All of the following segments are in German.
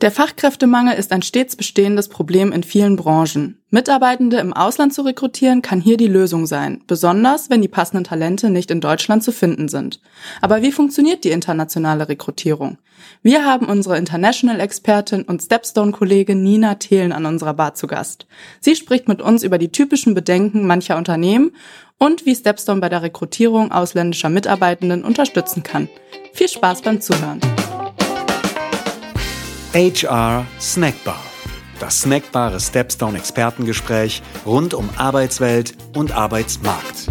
Der Fachkräftemangel ist ein stets bestehendes Problem in vielen Branchen. Mitarbeitende im Ausland zu rekrutieren kann hier die Lösung sein, besonders wenn die passenden Talente nicht in Deutschland zu finden sind. Aber wie funktioniert die internationale Rekrutierung? Wir haben unsere International-Expertin und Stepstone-Kollegin Nina Thelen an unserer Bar zu Gast. Sie spricht mit uns über die typischen Bedenken mancher Unternehmen und wie Stepstone bei der Rekrutierung ausländischer Mitarbeitenden unterstützen kann. Viel Spaß beim Zuhören. HR Snackbar. Das snackbare Stepstone Expertengespräch rund um Arbeitswelt und Arbeitsmarkt.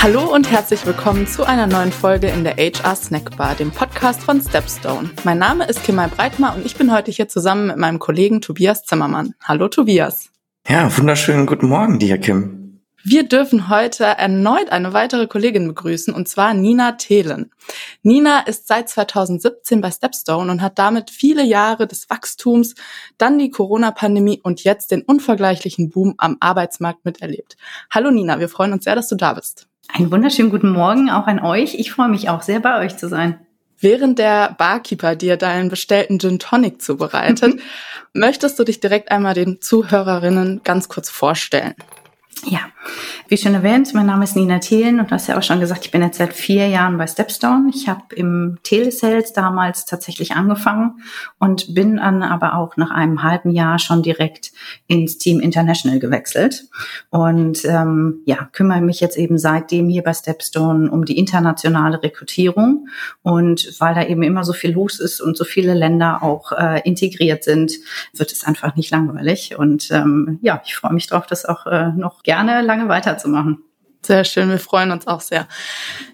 Hallo und herzlich willkommen zu einer neuen Folge in der HR Snackbar, dem Podcast von Stepstone. Mein Name ist Kimai Breitmar und ich bin heute hier zusammen mit meinem Kollegen Tobias Zimmermann. Hallo Tobias. Ja, wunderschönen guten Morgen dir, Kim. Wir dürfen heute erneut eine weitere Kollegin begrüßen, und zwar Nina Thelen. Nina ist seit 2017 bei Stepstone und hat damit viele Jahre des Wachstums, dann die Corona-Pandemie und jetzt den unvergleichlichen Boom am Arbeitsmarkt miterlebt. Hallo Nina, wir freuen uns sehr, dass du da bist. Einen wunderschönen guten Morgen auch an euch. Ich freue mich auch sehr, bei euch zu sein. Während der Barkeeper dir deinen bestellten Gin Tonic zubereitet, möchtest du dich direkt einmal den Zuhörerinnen ganz kurz vorstellen. Ja, wie schon erwähnt, mein Name ist Nina Thelen und du hast ja auch schon gesagt, ich bin jetzt seit vier Jahren bei Stepstone. Ich habe im Telesales damals tatsächlich angefangen und bin dann aber auch nach einem halben Jahr schon direkt ins Team International gewechselt. Und ähm, ja, kümmere mich jetzt eben seitdem hier bei Stepstone um die internationale Rekrutierung und weil da eben immer so viel los ist und so viele Länder auch äh, integriert sind, wird es einfach nicht langweilig. Und ähm, ja, ich freue mich drauf, das auch äh, noch gerne lange weiterzumachen. Sehr schön, wir freuen uns auch sehr.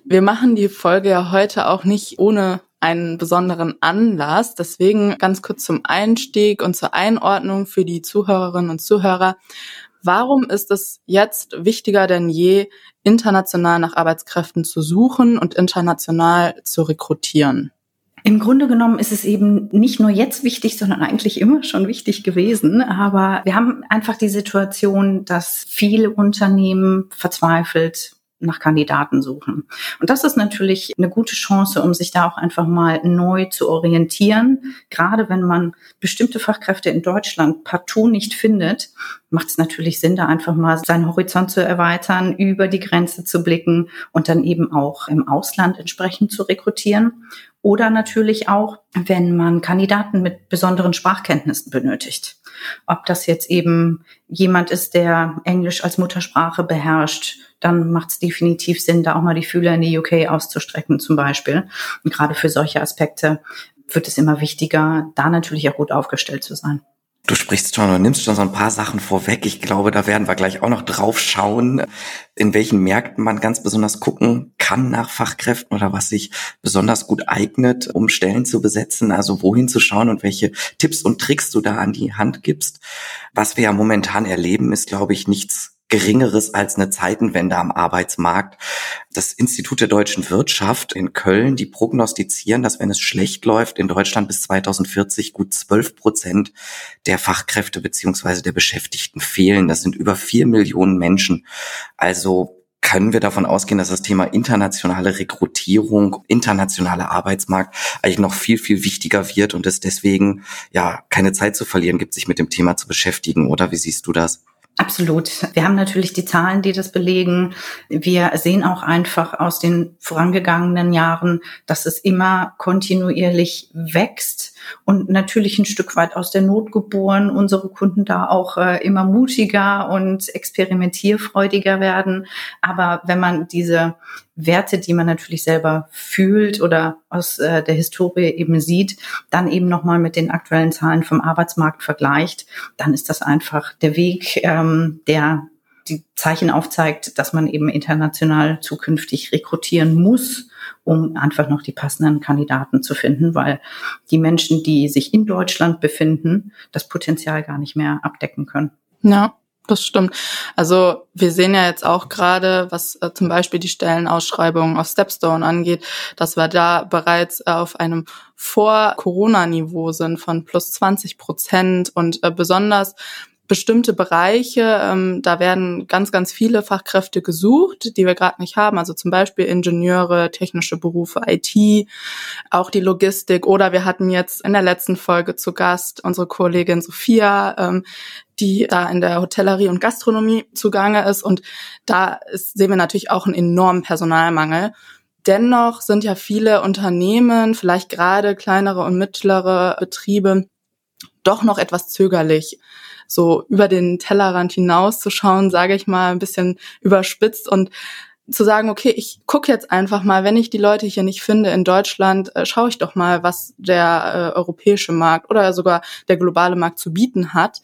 Wir machen die Folge ja heute auch nicht ohne einen besonderen Anlass. Deswegen ganz kurz zum Einstieg und zur Einordnung für die Zuhörerinnen und Zuhörer. Warum ist es jetzt wichtiger denn je, international nach Arbeitskräften zu suchen und international zu rekrutieren? Im Grunde genommen ist es eben nicht nur jetzt wichtig, sondern eigentlich immer schon wichtig gewesen. Aber wir haben einfach die Situation, dass viele Unternehmen verzweifelt nach Kandidaten suchen. Und das ist natürlich eine gute Chance, um sich da auch einfach mal neu zu orientieren. Gerade wenn man bestimmte Fachkräfte in Deutschland partout nicht findet, macht es natürlich Sinn, da einfach mal seinen Horizont zu erweitern, über die Grenze zu blicken und dann eben auch im Ausland entsprechend zu rekrutieren. Oder natürlich auch, wenn man Kandidaten mit besonderen Sprachkenntnissen benötigt. Ob das jetzt eben jemand ist, der Englisch als Muttersprache beherrscht, dann macht es definitiv Sinn, da auch mal die Fühler in die UK auszustrecken zum Beispiel. Und gerade für solche Aspekte wird es immer wichtiger, da natürlich auch gut aufgestellt zu sein. Du sprichst schon und nimmst schon so ein paar Sachen vorweg. Ich glaube, da werden wir gleich auch noch drauf schauen, in welchen Märkten man ganz besonders gucken kann nach Fachkräften oder was sich besonders gut eignet, um Stellen zu besetzen. Also wohin zu schauen und welche Tipps und Tricks du da an die Hand gibst. Was wir ja momentan erleben, ist, glaube ich, nichts Geringeres als eine Zeitenwende am Arbeitsmarkt. Das Institut der deutschen Wirtschaft in Köln, die prognostizieren, dass wenn es schlecht läuft, in Deutschland bis 2040 gut 12 Prozent der Fachkräfte beziehungsweise der Beschäftigten fehlen. Das sind über vier Millionen Menschen. Also können wir davon ausgehen, dass das Thema internationale Rekrutierung, internationaler Arbeitsmarkt eigentlich noch viel, viel wichtiger wird und es deswegen ja keine Zeit zu verlieren gibt, sich mit dem Thema zu beschäftigen, oder? Wie siehst du das? Absolut. Wir haben natürlich die Zahlen, die das belegen. Wir sehen auch einfach aus den vorangegangenen Jahren, dass es immer kontinuierlich wächst und natürlich ein Stück weit aus der Not geboren, unsere Kunden da auch äh, immer mutiger und experimentierfreudiger werden. Aber wenn man diese Werte, die man natürlich selber fühlt oder aus äh, der Historie eben sieht, dann eben nochmal mit den aktuellen Zahlen vom Arbeitsmarkt vergleicht, dann ist das einfach der Weg, ähm, der die Zeichen aufzeigt, dass man eben international zukünftig rekrutieren muss, um einfach noch die passenden Kandidaten zu finden, weil die Menschen, die sich in Deutschland befinden, das Potenzial gar nicht mehr abdecken können. Ja, das stimmt. Also wir sehen ja jetzt auch gerade, was äh, zum Beispiel die Stellenausschreibungen auf Stepstone angeht, dass wir da bereits äh, auf einem Vor-Corona-Niveau sind von plus 20 Prozent und äh, besonders bestimmte Bereiche, ähm, da werden ganz, ganz viele Fachkräfte gesucht, die wir gerade nicht haben. Also zum Beispiel Ingenieure, technische Berufe, IT, auch die Logistik. Oder wir hatten jetzt in der letzten Folge zu Gast unsere Kollegin Sophia, ähm, die da in der Hotellerie und Gastronomie zugange ist. Und da ist, sehen wir natürlich auch einen enormen Personalmangel. Dennoch sind ja viele Unternehmen, vielleicht gerade kleinere und mittlere Betriebe, doch noch etwas zögerlich, so über den Tellerrand hinauszuschauen, sage ich mal, ein bisschen überspitzt und zu sagen, okay, ich gucke jetzt einfach mal, wenn ich die Leute hier nicht finde in Deutschland, äh, schaue ich doch mal, was der äh, europäische Markt oder sogar der globale Markt zu bieten hat.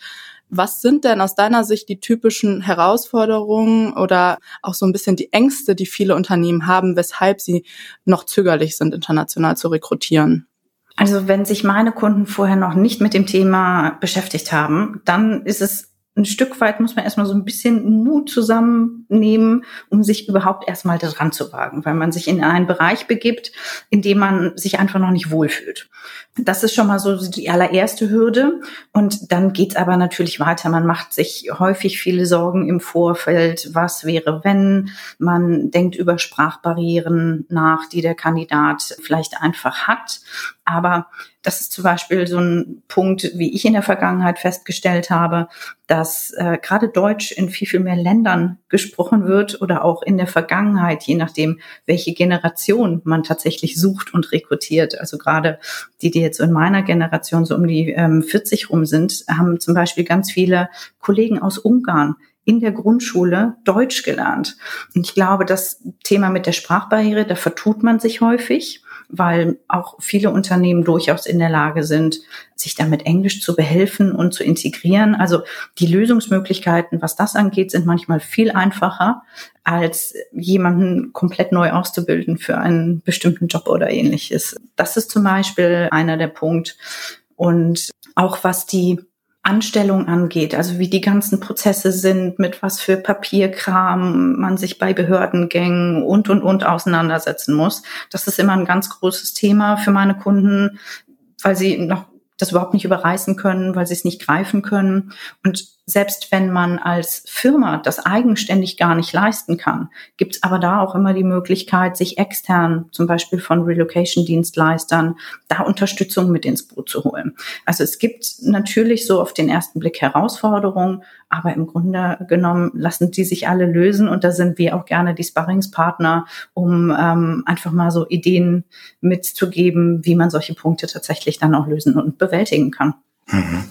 Was sind denn aus deiner Sicht die typischen Herausforderungen oder auch so ein bisschen die Ängste, die viele Unternehmen haben, weshalb sie noch zögerlich sind, international zu rekrutieren? Also wenn sich meine Kunden vorher noch nicht mit dem Thema beschäftigt haben, dann ist es ein Stück weit muss man erstmal so ein bisschen Mut zusammennehmen, um sich überhaupt erstmal daran zu wagen, weil man sich in einen Bereich begibt, in dem man sich einfach noch nicht wohlfühlt. Das ist schon mal so die allererste Hürde. Und dann geht's aber natürlich weiter. Man macht sich häufig viele Sorgen im Vorfeld. Was wäre, wenn? Man denkt über Sprachbarrieren nach, die der Kandidat vielleicht einfach hat. Aber das ist zum Beispiel so ein Punkt, wie ich in der Vergangenheit festgestellt habe, dass äh, gerade Deutsch in viel, viel mehr Ländern gesprochen wird oder auch in der Vergangenheit, je nachdem, welche Generation man tatsächlich sucht und rekrutiert. Also gerade die, die jetzt in meiner Generation so um die ähm, 40 rum sind, haben zum Beispiel ganz viele Kollegen aus Ungarn in der Grundschule Deutsch gelernt. Und ich glaube, das Thema mit der Sprachbarriere, da vertut man sich häufig weil auch viele Unternehmen durchaus in der Lage sind, sich damit Englisch zu behelfen und zu integrieren. Also die Lösungsmöglichkeiten, was das angeht, sind manchmal viel einfacher, als jemanden komplett neu auszubilden für einen bestimmten Job oder ähnliches. Das ist zum Beispiel einer der Punkte. Und auch was die Anstellung angeht, also wie die ganzen Prozesse sind, mit was für Papierkram man sich bei Behördengängen und, und, und auseinandersetzen muss. Das ist immer ein ganz großes Thema für meine Kunden, weil sie noch das überhaupt nicht überreißen können, weil sie es nicht greifen können. Und selbst wenn man als Firma das eigenständig gar nicht leisten kann, gibt es aber da auch immer die Möglichkeit, sich extern, zum Beispiel von Relocation-Dienstleistern, da Unterstützung mit ins Boot zu holen. Also es gibt natürlich so auf den ersten Blick Herausforderungen, aber im Grunde genommen lassen die sich alle lösen und da sind wir auch gerne die Sparringspartner, um ähm, einfach mal so Ideen mitzugeben, wie man solche Punkte tatsächlich dann auch lösen und bewältigen kann. Mhm.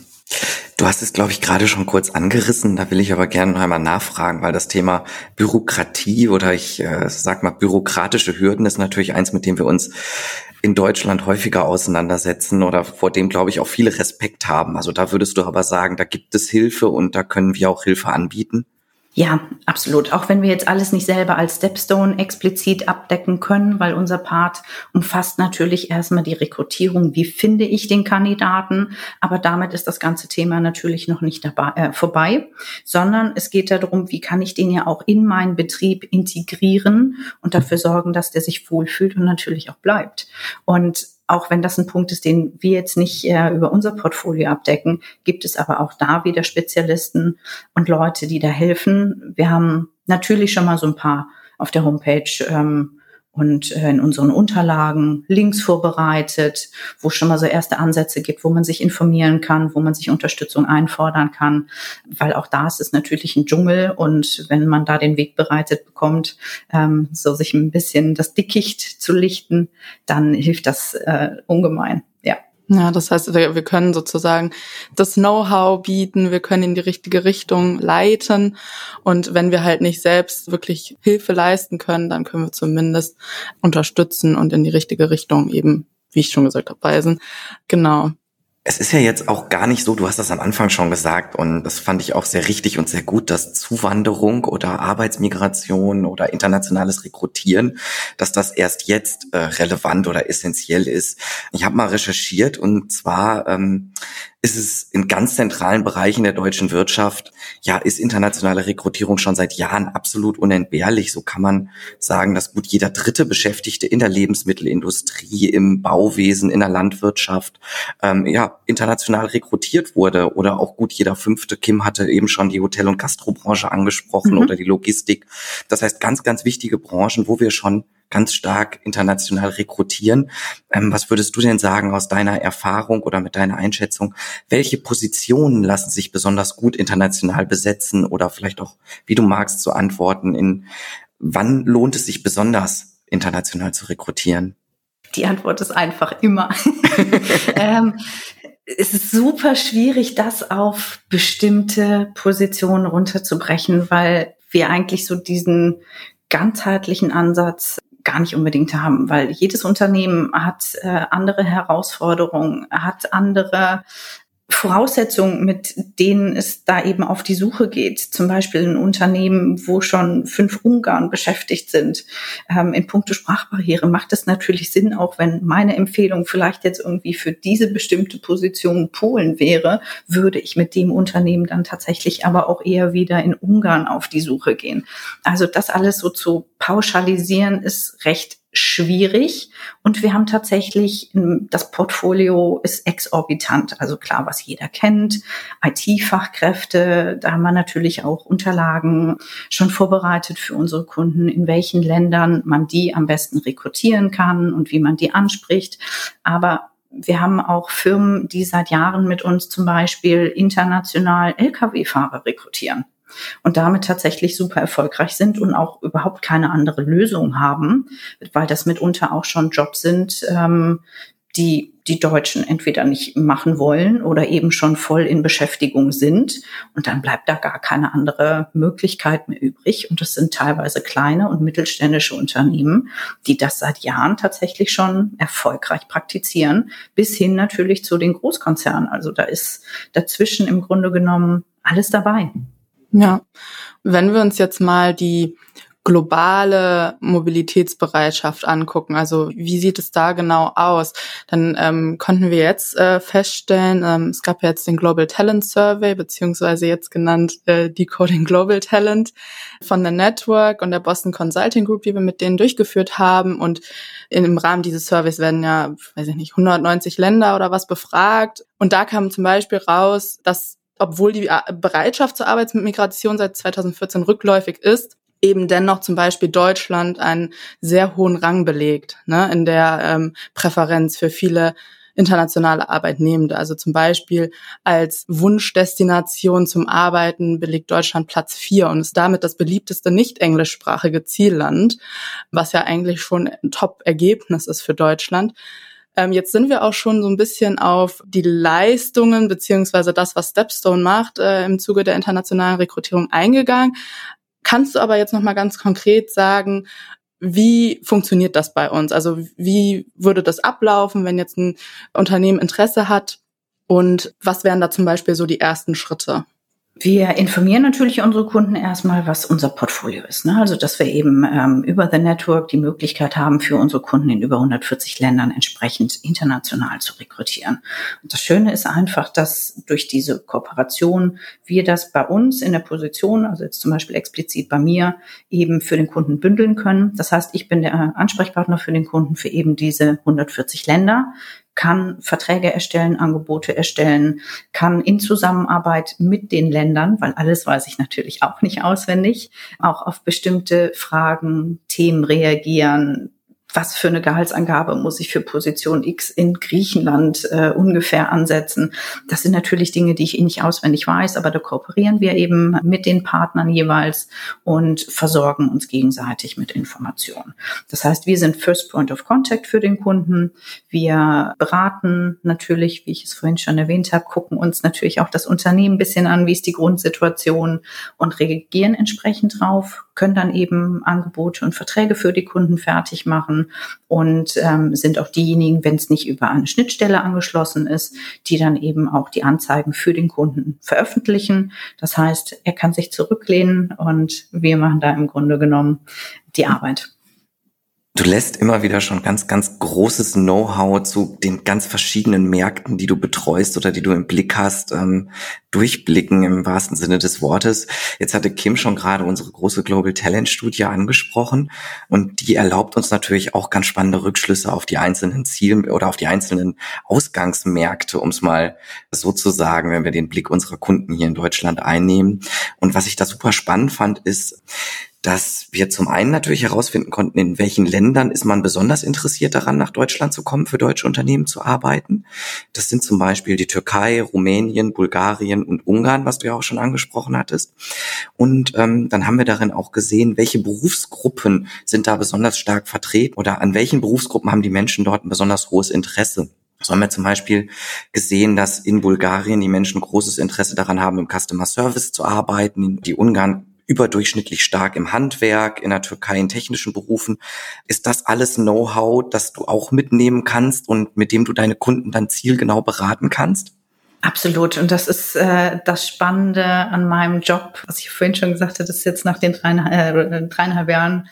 Du hast es, glaube ich, gerade schon kurz angerissen. Da will ich aber gerne noch einmal nachfragen, weil das Thema Bürokratie oder ich äh, sag mal bürokratische Hürden ist natürlich eins, mit dem wir uns in Deutschland häufiger auseinandersetzen oder vor dem, glaube ich, auch viele Respekt haben. Also da würdest du aber sagen, da gibt es Hilfe und da können wir auch Hilfe anbieten. Ja, absolut. Auch wenn wir jetzt alles nicht selber als Stepstone explizit abdecken können, weil unser Part umfasst natürlich erstmal die Rekrutierung. Wie finde ich den Kandidaten? Aber damit ist das ganze Thema natürlich noch nicht dabei, äh, vorbei, sondern es geht darum, wie kann ich den ja auch in meinen Betrieb integrieren und dafür sorgen, dass der sich wohlfühlt und natürlich auch bleibt. Und auch wenn das ein Punkt ist, den wir jetzt nicht äh, über unser Portfolio abdecken, gibt es aber auch da wieder Spezialisten und Leute, die da helfen. Wir haben natürlich schon mal so ein paar auf der Homepage ähm, und in unseren Unterlagen Links vorbereitet, wo schon mal so erste Ansätze gibt, wo man sich informieren kann, wo man sich Unterstützung einfordern kann, weil auch da ist es natürlich ein Dschungel und wenn man da den Weg bereitet bekommt, ähm, so sich ein bisschen das Dickicht zu lichten, dann hilft das äh, ungemein. Ja. Das heißt, wir können sozusagen das Know-how bieten, wir können in die richtige Richtung leiten. Und wenn wir halt nicht selbst wirklich Hilfe leisten können, dann können wir zumindest unterstützen und in die richtige Richtung eben, wie ich schon gesagt habe, weisen. Genau. Es ist ja jetzt auch gar nicht so, du hast das am Anfang schon gesagt und das fand ich auch sehr richtig und sehr gut, dass Zuwanderung oder Arbeitsmigration oder internationales Rekrutieren, dass das erst jetzt äh, relevant oder essentiell ist. Ich habe mal recherchiert und zwar ähm, ist es in ganz zentralen Bereichen der deutschen Wirtschaft, ja, ist internationale Rekrutierung schon seit Jahren absolut unentbehrlich. So kann man sagen, dass gut jeder dritte Beschäftigte in der Lebensmittelindustrie, im Bauwesen, in der Landwirtschaft, ähm, ja, international rekrutiert wurde oder auch gut jeder fünfte. Kim hatte eben schon die Hotel- und Gastrobranche angesprochen mhm. oder die Logistik. Das heißt, ganz, ganz wichtige Branchen, wo wir schon ganz stark international rekrutieren. Ähm, was würdest du denn sagen aus deiner Erfahrung oder mit deiner Einschätzung? Welche Positionen lassen sich besonders gut international besetzen oder vielleicht auch, wie du magst, zu antworten in wann lohnt es sich besonders international zu rekrutieren? Die Antwort ist einfach immer. ähm, es ist super schwierig, das auf bestimmte Positionen runterzubrechen, weil wir eigentlich so diesen ganzheitlichen Ansatz gar nicht unbedingt haben, weil jedes Unternehmen hat äh, andere Herausforderungen, hat andere Voraussetzungen, mit denen es da eben auf die Suche geht. Zum Beispiel ein Unternehmen, wo schon fünf Ungarn beschäftigt sind. Ähm, in puncto Sprachbarriere macht es natürlich Sinn, auch wenn meine Empfehlung vielleicht jetzt irgendwie für diese bestimmte Position Polen wäre, würde ich mit dem Unternehmen dann tatsächlich aber auch eher wieder in Ungarn auf die Suche gehen. Also das alles so zu pauschalisieren ist recht schwierig. Und wir haben tatsächlich, das Portfolio ist exorbitant, also klar, was jeder kennt, IT-Fachkräfte, da haben wir natürlich auch Unterlagen schon vorbereitet für unsere Kunden, in welchen Ländern man die am besten rekrutieren kann und wie man die anspricht, aber wir haben auch Firmen, die seit Jahren mit uns zum Beispiel international Lkw-Fahrer rekrutieren und damit tatsächlich super erfolgreich sind und auch überhaupt keine andere Lösung haben, weil das mitunter auch schon Jobs sind, ähm, die die Deutschen entweder nicht machen wollen oder eben schon voll in Beschäftigung sind. Und dann bleibt da gar keine andere Möglichkeit mehr übrig. Und das sind teilweise kleine und mittelständische Unternehmen, die das seit Jahren tatsächlich schon erfolgreich praktizieren, bis hin natürlich zu den Großkonzernen. Also da ist dazwischen im Grunde genommen alles dabei. Ja, wenn wir uns jetzt mal die globale Mobilitätsbereitschaft angucken, also wie sieht es da genau aus, dann ähm, konnten wir jetzt äh, feststellen, ähm, es gab ja jetzt den Global Talent Survey, beziehungsweise jetzt genannt äh, Decoding Global Talent von der Network und der Boston Consulting Group, die wir mit denen durchgeführt haben. Und im Rahmen dieses Surveys werden ja, weiß ich nicht, 190 Länder oder was befragt. Und da kam zum Beispiel raus, dass obwohl die Bereitschaft zur Arbeitsmigration seit 2014 rückläufig ist, eben dennoch zum Beispiel Deutschland einen sehr hohen Rang belegt ne, in der ähm, Präferenz für viele internationale Arbeitnehmende. Also zum Beispiel als Wunschdestination zum Arbeiten belegt Deutschland Platz vier und ist damit das beliebteste nicht englischsprachige Zielland, was ja eigentlich schon ein Top-Ergebnis ist für Deutschland. Ähm, jetzt sind wir auch schon so ein bisschen auf die Leistungen beziehungsweise das, was Stepstone macht, äh, im Zuge der internationalen Rekrutierung eingegangen. Kannst du aber jetzt noch mal ganz konkret sagen, wie funktioniert das bei uns? Also wie würde das ablaufen, wenn jetzt ein Unternehmen Interesse hat? Und was wären da zum Beispiel so die ersten Schritte? Wir informieren natürlich unsere Kunden erstmal, was unser Portfolio ist. Ne? Also, dass wir eben ähm, über The Network die Möglichkeit haben, für unsere Kunden in über 140 Ländern entsprechend international zu rekrutieren. Und das Schöne ist einfach, dass durch diese Kooperation wir das bei uns in der Position, also jetzt zum Beispiel explizit bei mir, eben für den Kunden bündeln können. Das heißt, ich bin der Ansprechpartner für den Kunden für eben diese 140 Länder kann Verträge erstellen, Angebote erstellen, kann in Zusammenarbeit mit den Ländern, weil alles weiß ich natürlich auch nicht auswendig, auch auf bestimmte Fragen, Themen reagieren, was für eine Gehaltsangabe muss ich für Position X in Griechenland äh, ungefähr ansetzen. Das sind natürlich Dinge, die ich eh nicht auswendig weiß, aber da kooperieren wir eben mit den Partnern jeweils und versorgen uns gegenseitig mit Informationen. Das heißt, wir sind First Point of Contact für den Kunden. Wir beraten natürlich, wie ich es vorhin schon erwähnt habe, gucken uns natürlich auch das Unternehmen ein bisschen an, wie ist die Grundsituation und reagieren entsprechend drauf, können dann eben Angebote und Verträge für die Kunden fertig machen und ähm, sind auch diejenigen, wenn es nicht über eine Schnittstelle angeschlossen ist, die dann eben auch die Anzeigen für den Kunden veröffentlichen. Das heißt, er kann sich zurücklehnen und wir machen da im Grunde genommen die Arbeit. Du lässt immer wieder schon ganz, ganz großes Know-how zu den ganz verschiedenen Märkten, die du betreust oder die du im Blick hast, ähm, durchblicken im wahrsten Sinne des Wortes. Jetzt hatte Kim schon gerade unsere große Global Talent Studie angesprochen und die erlaubt uns natürlich auch ganz spannende Rückschlüsse auf die einzelnen Ziele oder auf die einzelnen Ausgangsmärkte, um es mal so zu sagen, wenn wir den Blick unserer Kunden hier in Deutschland einnehmen. Und was ich da super spannend fand, ist, dass wir zum einen natürlich herausfinden konnten, in welchen Ländern ist man besonders interessiert daran, nach Deutschland zu kommen, für deutsche Unternehmen zu arbeiten. Das sind zum Beispiel die Türkei, Rumänien, Bulgarien und Ungarn, was du ja auch schon angesprochen hattest. Und ähm, dann haben wir darin auch gesehen, welche Berufsgruppen sind da besonders stark vertreten oder an welchen Berufsgruppen haben die Menschen dort ein besonders hohes Interesse. So haben wir zum Beispiel gesehen, dass in Bulgarien die Menschen großes Interesse daran haben, im Customer Service zu arbeiten. Die Ungarn überdurchschnittlich stark im Handwerk, in der Türkei in technischen Berufen. Ist das alles Know-how, das du auch mitnehmen kannst und mit dem du deine Kunden dann zielgenau beraten kannst? Absolut. Und das ist äh, das Spannende an meinem Job, was ich vorhin schon gesagt das ist jetzt nach den dreieinhalb, äh, dreieinhalb Jahren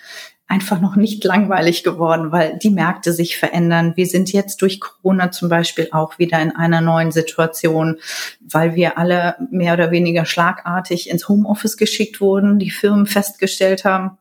einfach noch nicht langweilig geworden, weil die Märkte sich verändern. Wir sind jetzt durch Corona zum Beispiel auch wieder in einer neuen Situation, weil wir alle mehr oder weniger schlagartig ins Homeoffice geschickt wurden, die Firmen festgestellt haben,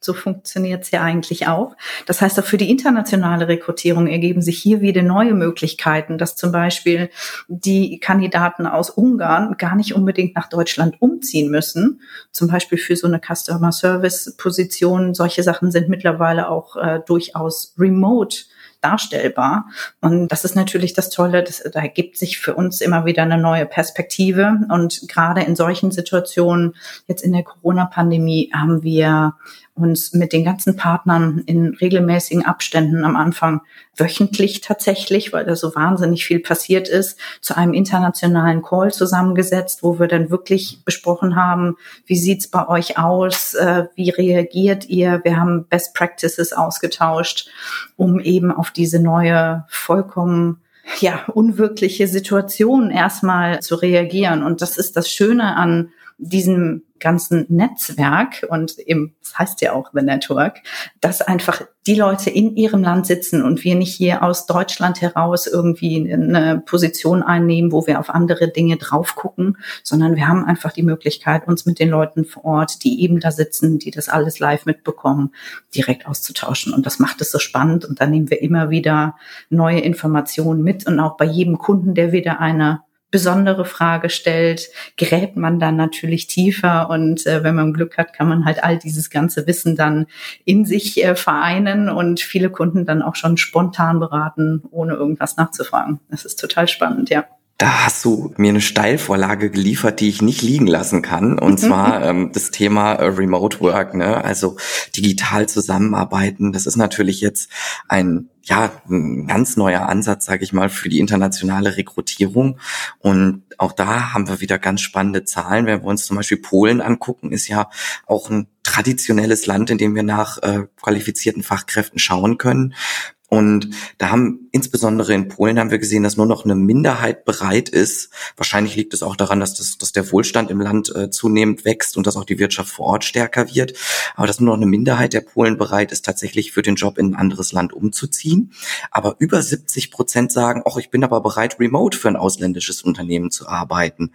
so funktioniert es ja eigentlich auch. Das heißt, auch für die internationale Rekrutierung ergeben sich hier wieder neue Möglichkeiten, dass zum Beispiel die Kandidaten aus Ungarn gar nicht unbedingt nach Deutschland umziehen müssen. Zum Beispiel für so eine Customer Service Position. Solche Sachen sind mittlerweile auch äh, durchaus remote darstellbar. Und das ist natürlich das Tolle, das, da ergibt sich für uns immer wieder eine neue Perspektive. Und gerade in solchen Situationen, jetzt in der Corona-Pandemie, haben wir uns mit den ganzen Partnern in regelmäßigen Abständen am Anfang wöchentlich tatsächlich, weil da so wahnsinnig viel passiert ist, zu einem internationalen Call zusammengesetzt, wo wir dann wirklich besprochen haben, wie sieht's bei euch aus, äh, wie reagiert ihr? Wir haben Best Practices ausgetauscht, um eben auf diese neue vollkommen ja, unwirkliche Situation erstmal zu reagieren. Und das ist das Schöne an diesem ganzen Netzwerk und eben, das heißt ja auch The Network, dass einfach die Leute in ihrem Land sitzen und wir nicht hier aus Deutschland heraus irgendwie eine Position einnehmen, wo wir auf andere Dinge drauf gucken, sondern wir haben einfach die Möglichkeit, uns mit den Leuten vor Ort, die eben da sitzen, die das alles live mitbekommen, direkt auszutauschen. Und das macht es so spannend und da nehmen wir immer wieder neue Informationen mit und auch bei jedem Kunden, der wieder eine besondere Frage stellt, gräbt man dann natürlich tiefer und äh, wenn man Glück hat, kann man halt all dieses ganze Wissen dann in sich äh, vereinen und viele Kunden dann auch schon spontan beraten, ohne irgendwas nachzufragen. Das ist total spannend, ja da hast du mir eine Steilvorlage geliefert, die ich nicht liegen lassen kann. Und zwar ähm, das Thema äh, Remote Work, ne? also digital zusammenarbeiten. Das ist natürlich jetzt ein ja ein ganz neuer Ansatz, sage ich mal, für die internationale Rekrutierung. Und auch da haben wir wieder ganz spannende Zahlen. Wenn wir uns zum Beispiel Polen angucken, ist ja auch ein traditionelles Land, in dem wir nach äh, qualifizierten Fachkräften schauen können. Und da haben insbesondere in Polen haben wir gesehen, dass nur noch eine Minderheit bereit ist. Wahrscheinlich liegt es auch daran, dass, das, dass der Wohlstand im Land äh, zunehmend wächst und dass auch die Wirtschaft vor Ort stärker wird. Aber dass nur noch eine Minderheit der Polen bereit ist, tatsächlich für den Job in ein anderes Land umzuziehen. Aber über 70 Prozent sagen, ach, ich bin aber bereit, remote für ein ausländisches Unternehmen zu arbeiten.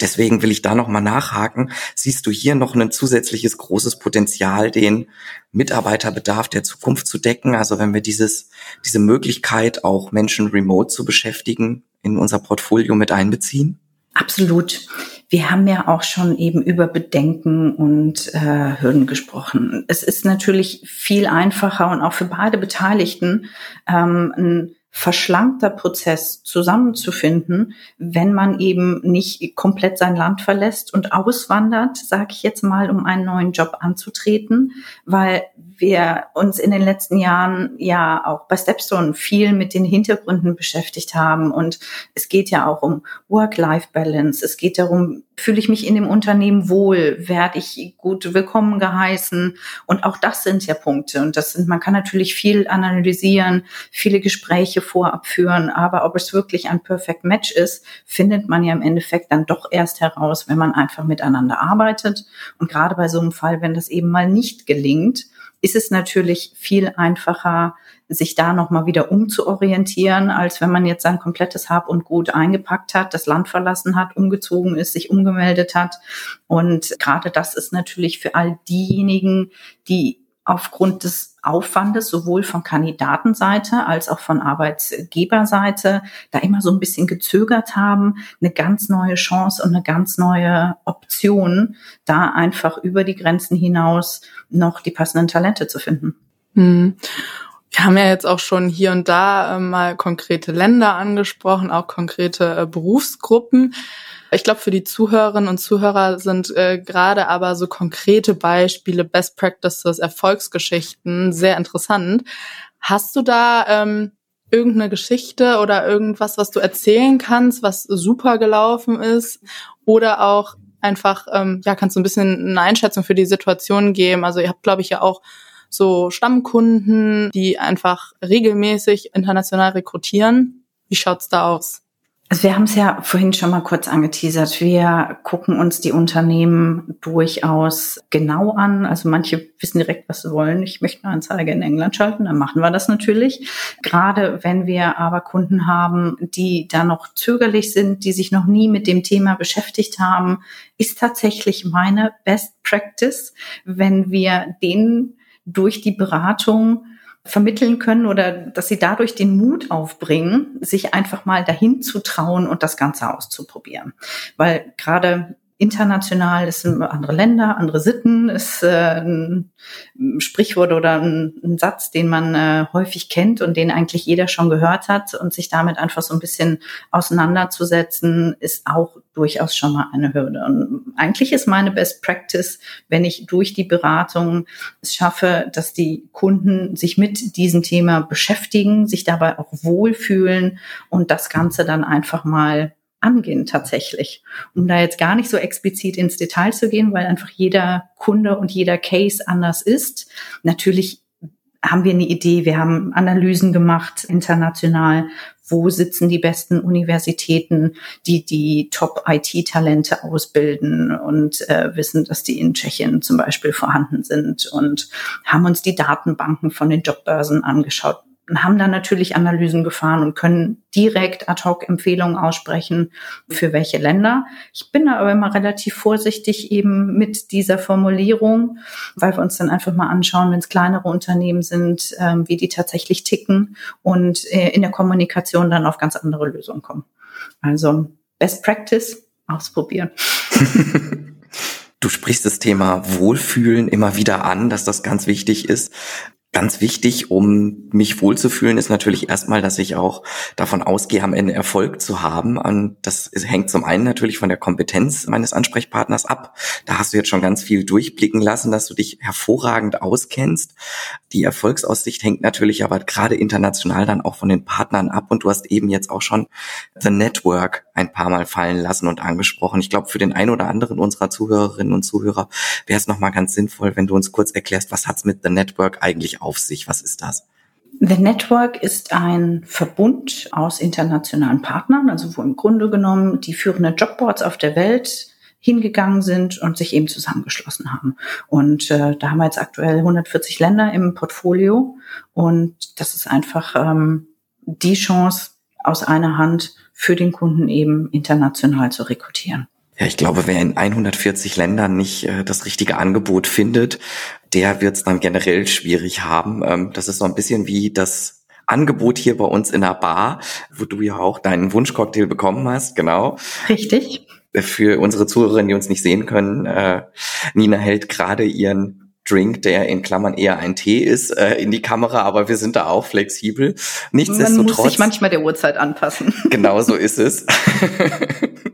Deswegen will ich da nochmal nachhaken. Siehst du hier noch ein zusätzliches großes Potenzial, den Mitarbeiterbedarf der Zukunft zu decken? Also wenn wir dieses, diese Möglichkeit, auch Menschen remote zu beschäftigen, in unser Portfolio mit einbeziehen? Absolut. Wir haben ja auch schon eben über Bedenken und äh, Hürden gesprochen. Es ist natürlich viel einfacher und auch für beide Beteiligten ähm, ein verschlankter Prozess zusammenzufinden, wenn man eben nicht komplett sein Land verlässt und auswandert, sage ich jetzt mal, um einen neuen Job anzutreten, weil wir uns in den letzten Jahren ja auch bei Stepstone viel mit den Hintergründen beschäftigt haben. Und es geht ja auch um Work-Life-Balance. Es geht darum, fühle ich mich in dem Unternehmen wohl? Werde ich gut willkommen geheißen? Und auch das sind ja Punkte. Und das sind, man kann natürlich viel analysieren, viele Gespräche vorab führen. Aber ob es wirklich ein Perfect Match ist, findet man ja im Endeffekt dann doch erst heraus, wenn man einfach miteinander arbeitet. Und gerade bei so einem Fall, wenn das eben mal nicht gelingt, ist es natürlich viel einfacher, sich da nochmal wieder umzuorientieren, als wenn man jetzt sein komplettes Hab und Gut eingepackt hat, das Land verlassen hat, umgezogen ist, sich umgemeldet hat. Und gerade das ist natürlich für all diejenigen, die aufgrund des Aufwandes sowohl von Kandidatenseite als auch von Arbeitgeberseite da immer so ein bisschen gezögert haben, eine ganz neue Chance und eine ganz neue Option, da einfach über die Grenzen hinaus noch die passenden Talente zu finden. Hm. Wir haben ja jetzt auch schon hier und da äh, mal konkrete Länder angesprochen, auch konkrete äh, Berufsgruppen. Ich glaube, für die Zuhörerinnen und Zuhörer sind äh, gerade aber so konkrete Beispiele, Best Practices, Erfolgsgeschichten sehr interessant. Hast du da ähm, irgendeine Geschichte oder irgendwas, was du erzählen kannst, was super gelaufen ist? Oder auch einfach, ähm, ja, kannst du ein bisschen eine Einschätzung für die Situation geben? Also ihr habt, glaube ich, ja auch so Stammkunden, die einfach regelmäßig international rekrutieren. Wie schaut's da aus? Also wir haben es ja vorhin schon mal kurz angeteasert. Wir gucken uns die Unternehmen durchaus genau an. Also manche wissen direkt, was sie wollen. Ich möchte eine Anzeige in England schalten, dann machen wir das natürlich. Gerade wenn wir aber Kunden haben, die da noch zögerlich sind, die sich noch nie mit dem Thema beschäftigt haben, ist tatsächlich meine Best Practice, wenn wir denen durch die Beratung vermitteln können oder dass sie dadurch den Mut aufbringen, sich einfach mal dahin zu trauen und das Ganze auszuprobieren. Weil gerade international, es sind andere Länder, andere Sitten, ist äh, ein Sprichwort oder ein, Satz, den man äh, häufig kennt und den eigentlich jeder schon gehört hat und sich damit einfach so ein bisschen auseinanderzusetzen, ist auch durchaus schon mal eine Hürde. Und eigentlich ist meine Best Practice, wenn ich durch die Beratung es schaffe, dass die Kunden sich mit diesem Thema beschäftigen, sich dabei auch wohlfühlen und das Ganze dann einfach mal angehen tatsächlich. Um da jetzt gar nicht so explizit ins Detail zu gehen, weil einfach jeder Kunde und jeder Case anders ist. Natürlich haben wir eine Idee, wir haben Analysen gemacht international, wo sitzen die besten Universitäten, die die Top-IT-Talente ausbilden und äh, wissen, dass die in Tschechien zum Beispiel vorhanden sind und haben uns die Datenbanken von den Jobbörsen angeschaut, haben dann natürlich Analysen gefahren und können direkt ad hoc Empfehlungen aussprechen, für welche Länder. Ich bin da aber immer relativ vorsichtig eben mit dieser Formulierung, weil wir uns dann einfach mal anschauen, wenn es kleinere Unternehmen sind, äh, wie die tatsächlich ticken und äh, in der Kommunikation dann auf ganz andere Lösungen kommen. Also Best Practice ausprobieren. Du sprichst das Thema Wohlfühlen immer wieder an, dass das ganz wichtig ist. Ganz wichtig, um mich wohlzufühlen, ist natürlich erstmal, dass ich auch davon ausgehe, am Ende Erfolg zu haben. Und das hängt zum einen natürlich von der Kompetenz meines Ansprechpartners ab. Da hast du jetzt schon ganz viel durchblicken lassen, dass du dich hervorragend auskennst. Die Erfolgsaussicht hängt natürlich aber gerade international dann auch von den Partnern ab. Und du hast eben jetzt auch schon The Network ein paar Mal fallen lassen und angesprochen. Ich glaube, für den einen oder anderen unserer Zuhörerinnen und Zuhörer wäre es nochmal ganz sinnvoll, wenn du uns kurz erklärst, was hat's mit The Network eigentlich sich? Was ist das? The Network ist ein Verbund aus internationalen Partnern, also wo im Grunde genommen die führenden Jobboards auf der Welt hingegangen sind und sich eben zusammengeschlossen haben. Und äh, da haben wir jetzt aktuell 140 Länder im Portfolio und das ist einfach ähm, die Chance aus einer Hand für den Kunden eben international zu rekrutieren. Ja, ich glaube, wer in 140 Ländern nicht äh, das richtige Angebot findet, der wird es dann generell schwierig haben. Ähm, das ist so ein bisschen wie das Angebot hier bei uns in der Bar, wo du ja auch deinen Wunschcocktail bekommen hast, genau. Richtig. Für unsere Zuhörerinnen, die uns nicht sehen können, äh, Nina hält gerade ihren Drink, der in Klammern eher ein Tee ist, äh, in die Kamera, aber wir sind da auch flexibel. Nichtsdestotrotz. Man muss sich manchmal der Uhrzeit anpassen. Genau so ist es.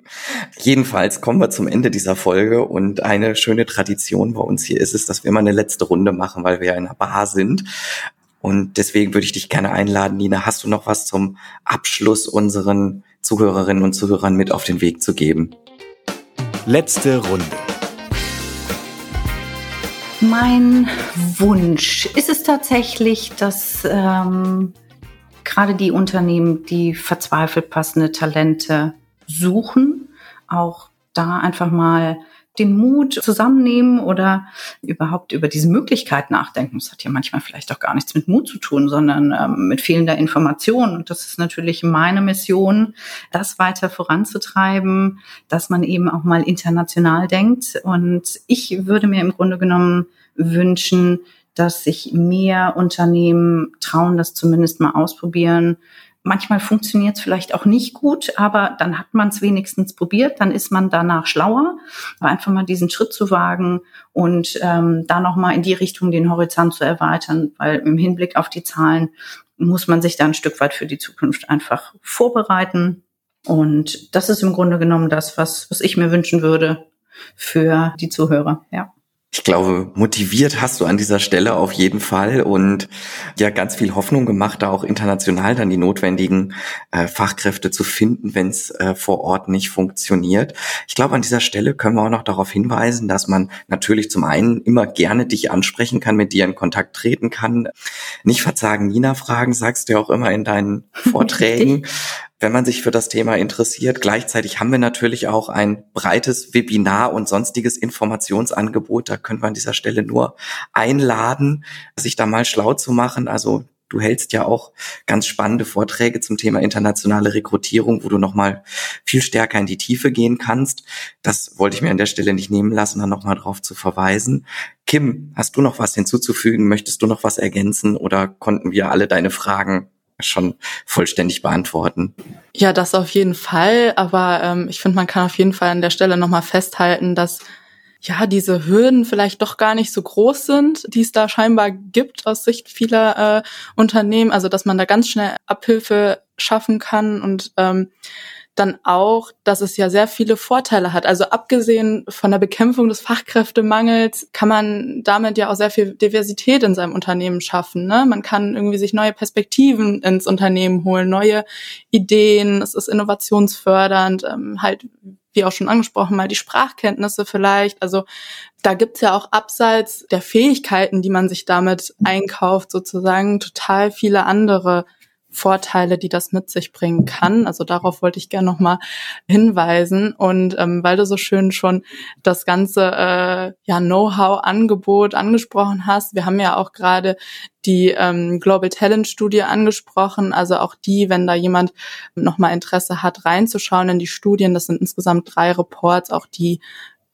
Jedenfalls kommen wir zum Ende dieser Folge und eine schöne Tradition bei uns hier ist es, dass wir immer eine letzte Runde machen, weil wir ja in einer Bar sind. Und deswegen würde ich dich gerne einladen, Nina, hast du noch was zum Abschluss unseren Zuhörerinnen und Zuhörern mit auf den Weg zu geben? Letzte Runde. Mein Wunsch ist es tatsächlich, dass ähm, gerade die Unternehmen, die verzweifelt passende Talente suchen, auch da einfach mal den Mut zusammennehmen oder überhaupt über diese Möglichkeit nachdenken. Das hat ja manchmal vielleicht auch gar nichts mit Mut zu tun, sondern ähm, mit fehlender Information. Und das ist natürlich meine Mission, das weiter voranzutreiben, dass man eben auch mal international denkt. Und ich würde mir im Grunde genommen wünschen, dass sich mehr Unternehmen trauen, das zumindest mal ausprobieren, Manchmal funktioniert es vielleicht auch nicht gut, aber dann hat man es wenigstens probiert, dann ist man danach schlauer. Aber einfach mal diesen Schritt zu wagen und ähm, da nochmal in die Richtung den Horizont zu erweitern, weil im Hinblick auf die Zahlen muss man sich da ein Stück weit für die Zukunft einfach vorbereiten. Und das ist im Grunde genommen das, was, was ich mir wünschen würde für die Zuhörer, ja ich glaube, motiviert hast du an dieser Stelle auf jeden Fall und ja ganz viel Hoffnung gemacht, da auch international dann die notwendigen äh, Fachkräfte zu finden, wenn es äh, vor Ort nicht funktioniert. Ich glaube, an dieser Stelle können wir auch noch darauf hinweisen, dass man natürlich zum einen immer gerne dich ansprechen kann, mit dir in Kontakt treten kann. Nicht verzagen, Nina fragen, sagst du ja auch immer in deinen Vorträgen wenn man sich für das Thema interessiert. Gleichzeitig haben wir natürlich auch ein breites Webinar und sonstiges Informationsangebot. Da können wir an dieser Stelle nur einladen, sich da mal schlau zu machen. Also du hältst ja auch ganz spannende Vorträge zum Thema internationale Rekrutierung, wo du nochmal viel stärker in die Tiefe gehen kannst. Das wollte ich mir an der Stelle nicht nehmen lassen, da nochmal drauf zu verweisen. Kim, hast du noch was hinzuzufügen? Möchtest du noch was ergänzen oder konnten wir alle deine Fragen schon vollständig beantworten. Ja, das auf jeden Fall. Aber ähm, ich finde, man kann auf jeden Fall an der Stelle nochmal festhalten, dass ja diese Hürden vielleicht doch gar nicht so groß sind, die es da scheinbar gibt aus Sicht vieler äh, Unternehmen. Also dass man da ganz schnell Abhilfe schaffen kann und ähm, dann auch, dass es ja sehr viele Vorteile hat. Also abgesehen von der Bekämpfung des Fachkräftemangels kann man damit ja auch sehr viel Diversität in seinem Unternehmen schaffen. Ne? Man kann irgendwie sich neue Perspektiven ins Unternehmen holen, neue Ideen. Es ist innovationsfördernd, ähm, halt wie auch schon angesprochen, mal die Sprachkenntnisse vielleicht. Also da gibt's ja auch abseits der Fähigkeiten, die man sich damit einkauft, sozusagen total viele andere Vorteile, die das mit sich bringen kann. Also darauf wollte ich gerne nochmal hinweisen. Und ähm, weil du so schön schon das ganze äh, ja, Know-how-Angebot angesprochen hast, wir haben ja auch gerade die ähm, Global Talent Studie angesprochen. Also auch die, wenn da jemand nochmal Interesse hat, reinzuschauen in die Studien, das sind insgesamt drei Reports, auch die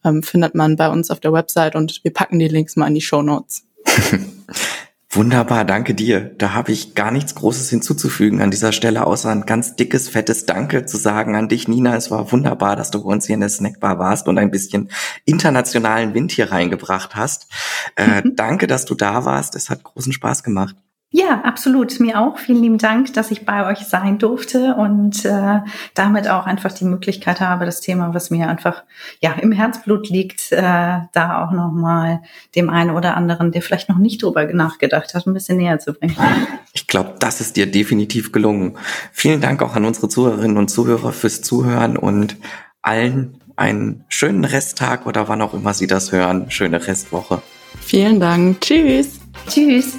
ähm, findet man bei uns auf der Website und wir packen die Links mal in die Show Notes. Wunderbar, danke dir. Da habe ich gar nichts Großes hinzuzufügen an dieser Stelle, außer ein ganz dickes, fettes Danke zu sagen an dich, Nina. Es war wunderbar, dass du bei uns hier in der Snackbar warst und ein bisschen internationalen Wind hier reingebracht hast. Äh. Danke, dass du da warst. Es hat großen Spaß gemacht. Ja, absolut. Mir auch. Vielen lieben Dank, dass ich bei euch sein durfte und äh, damit auch einfach die Möglichkeit habe, das Thema, was mir einfach ja im Herzblut liegt, äh, da auch nochmal dem einen oder anderen, der vielleicht noch nicht drüber nachgedacht hat, ein bisschen näher zu bringen. Ich glaube, das ist dir definitiv gelungen. Vielen Dank auch an unsere Zuhörerinnen und Zuhörer fürs Zuhören und allen einen schönen Resttag oder wann auch immer Sie das hören. Schöne Restwoche. Vielen Dank. Tschüss. Tschüss.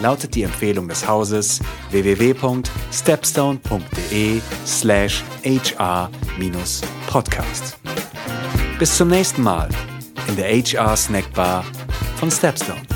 lautet die Empfehlung des Hauses www.stepstone.de slash hr-podcast. Bis zum nächsten Mal in der HR Snackbar von Stepstone.